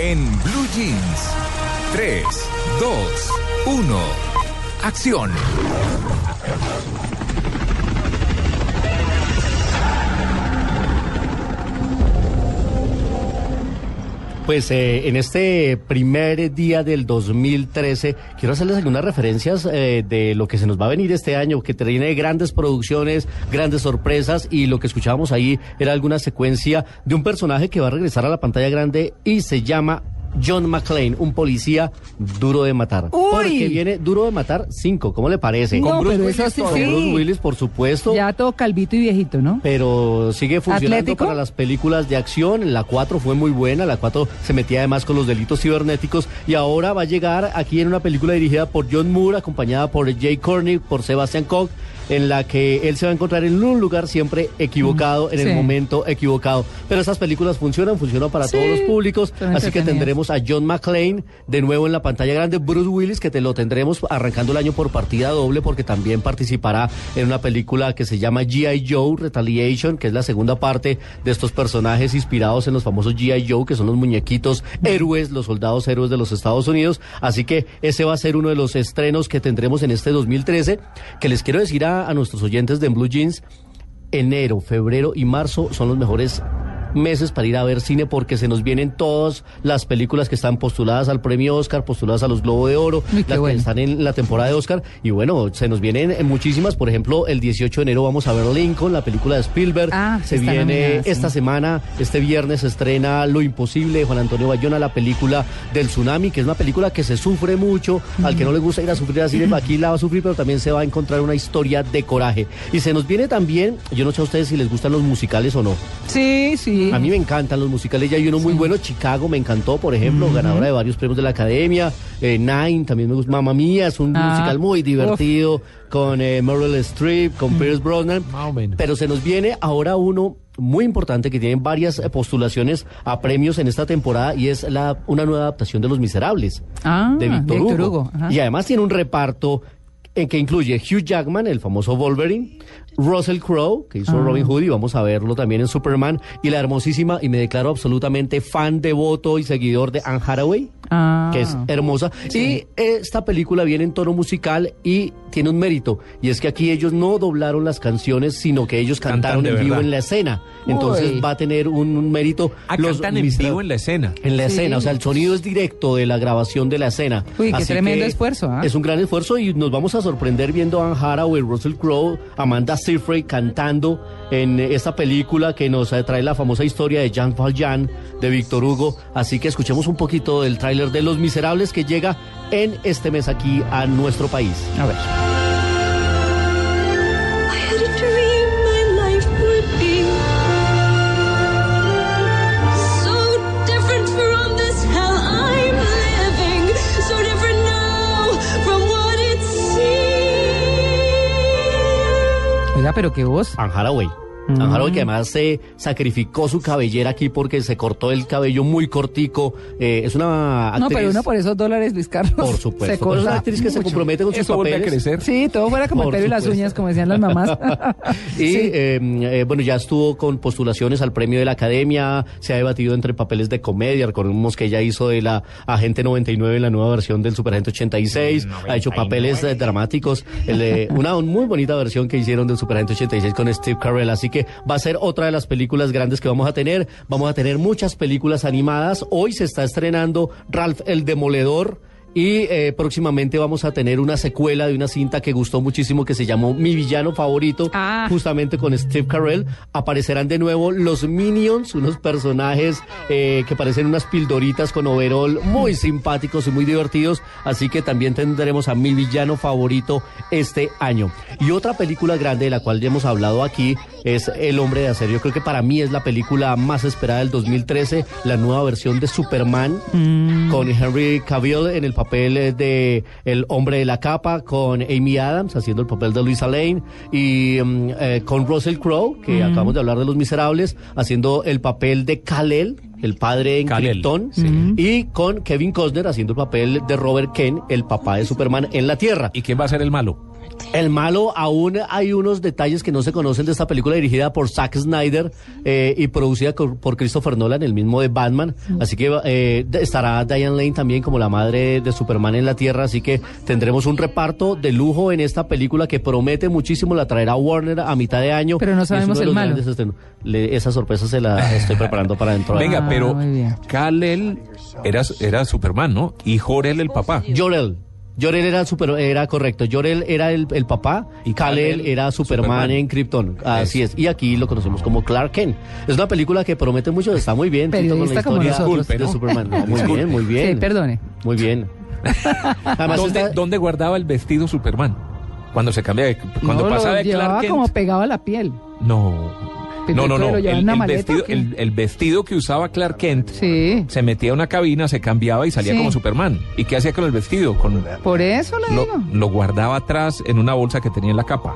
En Blue Jeans. 3, 2, 1. Acción. Pues eh, en este primer día del 2013 quiero hacerles algunas referencias eh, de lo que se nos va a venir este año, que tiene grandes producciones, grandes sorpresas y lo que escuchábamos ahí era alguna secuencia de un personaje que va a regresar a la pantalla grande y se llama John McClane, un policía duro de matar. Uy. Porque viene duro de matar 5, ¿cómo le parece? No, Con Bruce pero Willis, sí, con sí. Bruce Willis, por supuesto. Ya todo calvito y viejito, ¿no? Pero sigue funcionando ¿Atlético? para las películas de acción. La 4 fue muy buena. La 4 se metía además con los delitos cibernéticos. Y ahora va a llegar aquí en una película dirigida por John Moore, acompañada por Jay Courtney, por Sebastian Koch, en la que él se va a encontrar en un lugar siempre equivocado, en sí. el momento equivocado. Pero estas películas funcionan, funcionan para Sí, todos los públicos. Así que tendremos a John McClane de nuevo en la pantalla grande. Bruce Willis, que te lo tendremos arrancando el año por partida doble, porque también participará en una película que se llama G.I. Joe Retaliation, que es la segunda parte de estos personajes inspirados en los famosos G.I. Joe, que son los muñequitos héroes, los soldados héroes de los Estados Unidos. Así que ese va a ser uno de los estrenos que tendremos en este 2013, que les quiero decir a, a nuestros oyentes de Blue Jeans, enero, febrero y marzo son los mejores meses para ir a ver cine porque se nos vienen todas las películas que están postuladas al premio Oscar, postuladas a los Globo de Oro, las bueno. que están en la temporada de Oscar y bueno, se nos vienen eh, muchísimas, por ejemplo, el 18 de enero vamos a ver Lincoln, la película de Spielberg, Ah, se viene nominada, sí. esta semana, este viernes se estrena Lo Imposible de Juan Antonio Bayona, la película del tsunami, que es una película que se sufre mucho, al que no le gusta ir a sufrir al cine, aquí la va a sufrir, pero también se va a encontrar una historia de coraje. Y se nos viene también, yo no sé a ustedes si les gustan los musicales o no. Sí, sí. A mí me encantan los musicales, ya hay uno muy bueno, Chicago me encantó, por ejemplo, ganadora de varios premios de la Academia, eh, Nine también me gusta, Mamma Mía es un Ah, musical muy divertido, con eh, Meryl Streep, con Pierce Brosnan, Más o menos. pero se nos viene ahora uno muy importante que tiene varias eh, postulaciones a premios en esta temporada y es la una nueva adaptación de Los Miserables Ah, de Víctor Hugo. Y además tiene un reparto en que incluye Hugh Jackman, el famoso Wolverine, Russell Crowe, que hizo Ah. Robin Hood y vamos a verlo también en Superman, y la hermosísima, y me declaro absolutamente fan devoto y seguidor de Anne Hathaway, Ah. que es hermosa. Y esta película viene en tono musical y tiene un mérito, y es que aquí ellos no doblaron las canciones, sino que ellos cantaron en vivo en la escena. Entonces Uy. va a tener un, un mérito. Ah, Los cantan en vivo en la escena. en la Sí. escena, o sea, el sonido es directo de la grabación de la escena. Uy, qué Así tremendo que esfuerzo, ¿ah? Es un gran esfuerzo y nos vamos a sorprender viendo a Anne Hathaway, Russell Crowe, Amanda Seyfried cantando en esta película que nos eh, trae la famosa historia de Jean Valjean de Víctor Hugo. Así que escuchemos un poquito del tráiler de Los Miserables que llega en este mes aquí a nuestro país. A ver. Oiga, pero qué voz. Anne Hathaway. Hathaway que además se sacrificó su cabellera aquí porque se cortó el cabello muy cortico. Eh, es una actriz... No, pero uno por esos dólares, Luis Carlos. Por Se supuesto. Es corta una actriz que se compromete con sus Eso vuelve a papeles. crecer. Sí, todo fuera como el pelo y las uñas, como decían las mamás. Y Sí. eh, eh, bueno, ya estuvo con postulaciones al premio de la Academia, se ha debatido entre papeles de comedia, recordemos que ella hizo de la Agente 99 en la nueva versión del Superagente 86, ha hecho papeles eh, dramáticos, el, eh, una muy bonita versión que hicieron del Superagente 86 con Steve Carell, así que va a ser otra de las películas grandes que vamos a tener, vamos a tener muchas películas animadas, hoy se está estrenando Ralph el Demoledor, Y eh, próximamente vamos a tener una secuela de una cinta que gustó muchísimo que se llamó Mi villano favorito, Ah. justamente con Steve Carell. Aparecerán de nuevo los Minions, unos personajes eh, que parecen unas pildoritas con overol muy simpáticos y muy divertidos. Así que también tendremos a Mi villano favorito este año. Y otra película grande de la cual ya hemos hablado aquí es El hombre de acero. Yo creo que para mí es la película más esperada del 2013, la nueva versión de Superman con Henry Cavill en el papel de El hombre de la capa, con Amy Adams haciendo el papel de Luisa Lane y mm, eh, con Russell Crowe, que acabamos de hablar de Los Miserables, haciendo el papel de Kal-El, el padre en Krypton, y con Kevin Costner haciendo el papel de Robert Kent, el papá de Superman en la Tierra. ¿Y quién va a ser el malo? El malo, aún hay unos detalles que no se conocen de esta película dirigida por Zack Snyder eh, y producida por Christopher Nolan, el mismo de Batman. Así que eh, estará Diane Lane también como la madre de Superman en la Tierra. Así que tendremos un reparto de lujo en esta película que promete muchísimo. La traerá Warner a mitad de año. Pero no sabemos de el los malo. Le- esa sorpresa se la estoy preparando para dentro de Venga, Ah, pero. Kal-El era, era Superman, ¿no? Y Jor-El el papá. Jorel. Jorel era super, era correcto. Jorel era el, el papá y Kal-El Kal-El, era Superman, Superman. en Krypton. Así es. Y aquí lo conocemos como Clark Kent. Es una película que promete mucho, está muy bien. Tito, con la Periodista como historia nosotros. de Superman. No, muy bien, muy bien. Sí, perdone. Muy bien. Además ¿Dónde, está- dónde guardaba el vestido Superman? Cuando se cambia de, cuando no, pasaba lo de Clark llevaba Kent. como pegado a la piel. No. No, no, no. El, el vestido, ¿o qué? el, el vestido que usaba Clark Kent Sí. se metía a una cabina, se cambiaba y salía Sí. como Superman. ¿Y qué hacía con el vestido? Con, Por eso le lo, digo. lo guardaba atrás en una bolsa que tenía en la capa.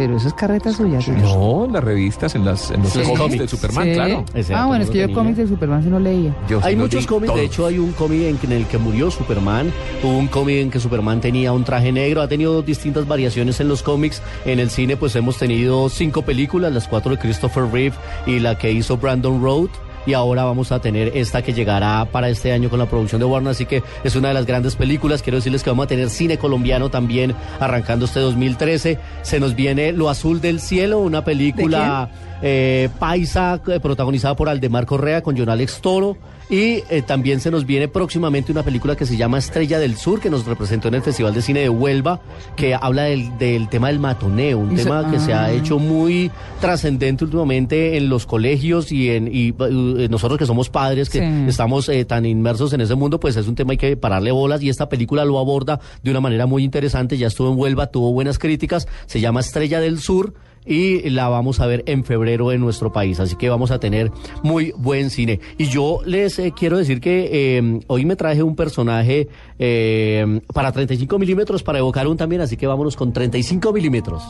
Pero eso es carreta suya. señor. No, en las revistas, en, las, en los Sí. cómics de Superman, Sí. claro. Ah, bueno, no es que yo cómics de Superman sí no leía. Yo Hay muchos cómics, de hecho hay un cómic en, que- en el que murió Superman, hubo un cómic en que Superman tenía un traje negro, ha tenido distintas variaciones en los cómics, en el cine pues hemos tenido cinco películas, las cuatro de Christopher Reeve y la que hizo Brandon Road. Y ahora vamos a tener esta que llegará para este año con la producción de Warner, así que es una de las grandes películas. Quiero decirles que vamos a tener cine colombiano también arrancando este 2013. Se nos viene Lo Azul del Cielo, una película eh, paisa eh, protagonizada por Aldemar Correa con John Alex Toro. Y eh, también se nos viene próximamente una película que se llama Estrella del Sur, que nos representó en el Festival de Cine de Huelva, que habla del, del tema del matoneo, un tema que se ha ah. hecho muy trascendente últimamente en los colegios y en y, eh, nosotros que somos padres, que Sí. estamos eh, tan inmersos en ese mundo, pues es un tema hay que pararle bolas y esta película lo aborda de una manera muy interesante. Ya estuvo en Huelva, tuvo buenas críticas, se llama Estrella del Sur y la vamos a ver en febrero en nuestro país. Así que vamos a tener muy buen cine. Y yo les eh, quiero decir que eh, hoy me traje un personaje eh, para 35 milímetros para evocar un también, así que vámonos con 35 milímetros.